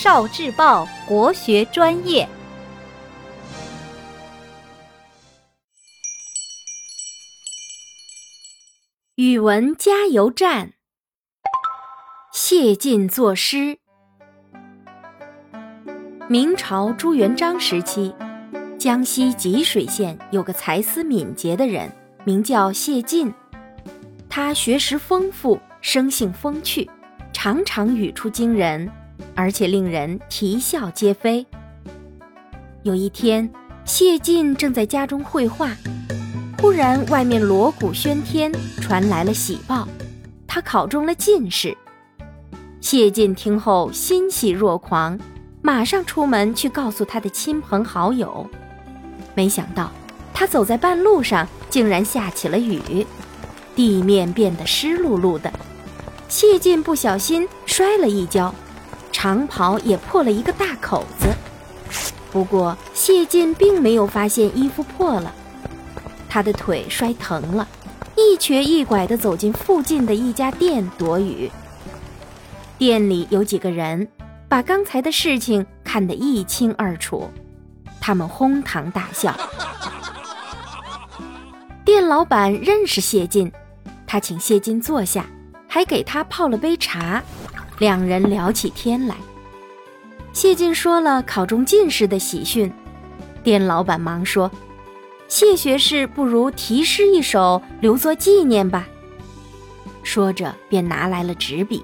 少智报国学专业。语文加油站，谢晋作诗。明朝朱元璋时期，江西吉水县有个才思敏捷的人，名叫谢晋。他学识丰富，生性风趣，常常语出惊人，而且令人啼笑皆非。有一天，谢晋正在家中绘画，忽然外面锣鼓喧天，传来了喜报，他考中了进士。谢晋听后欣喜若狂。马上出门去告诉他的亲朋好友，没想到他走在半路上，竟然下起了雨，地面变得湿漉漉的。谢晋不小心摔了一跤，长袍也破了一个大口子。不过谢晋并没有发现衣服破了，他的腿摔疼了，一瘸一拐地走进附近的一家店躲雨。店里有几个人。把刚才的事情看得一清二楚，他们哄堂大笑。店老板认识谢晋，他请谢晋坐下，还给他泡了杯茶，两人聊起天来。谢晋说了考中进士的喜讯，店老板忙说：“谢学士不如题诗一首留作纪念吧。”说着便拿来了纸笔。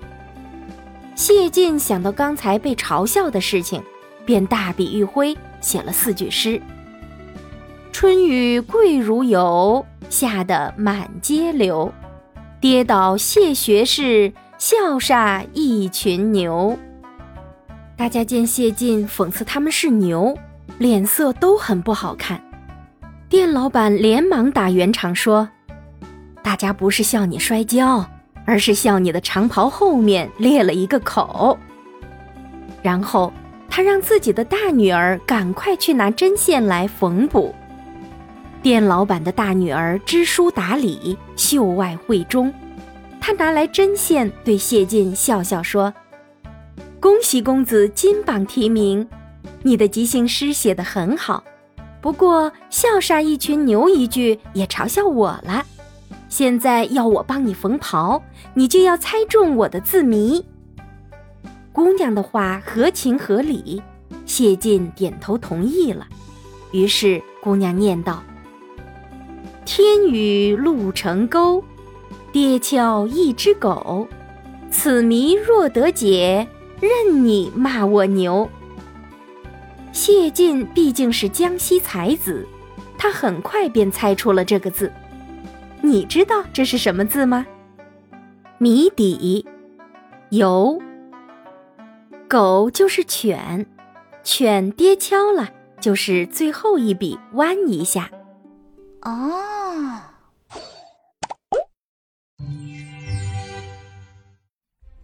谢晋想到刚才被嘲笑的事情，便大笔一挥，写了四句诗：“春雨贵如油，下得满街流。跌倒谢学士，笑煞一群牛。”大家见谢晋讽刺他们是牛，脸色都很不好看。店老板连忙打圆场说：“大家不是笑你摔跤。”而是笑你的长袍后面裂了一个口。然后他让自己的大女儿赶快去拿针线来缝补。店老板的大女儿知书达理，秀外慧中，她拿来针线对谢晋笑笑说：“恭喜公子金榜题名，你的即兴诗写得很好，不过笑杀一群牛一句也嘲笑我了。”现在要我帮你缝袍，你就要猜中我的字谜。姑娘的话合情合理，谢晋点头同意了。于是姑娘念道：“天雨路成沟，跌跷一只狗。此谜若得解，任你骂我牛。”谢晋毕竟是江西才子，他很快便猜出了这个字。你知道这是什么字吗？谜底，游。狗就是犬，犬跌跷了，就是最后一笔弯一下。哦。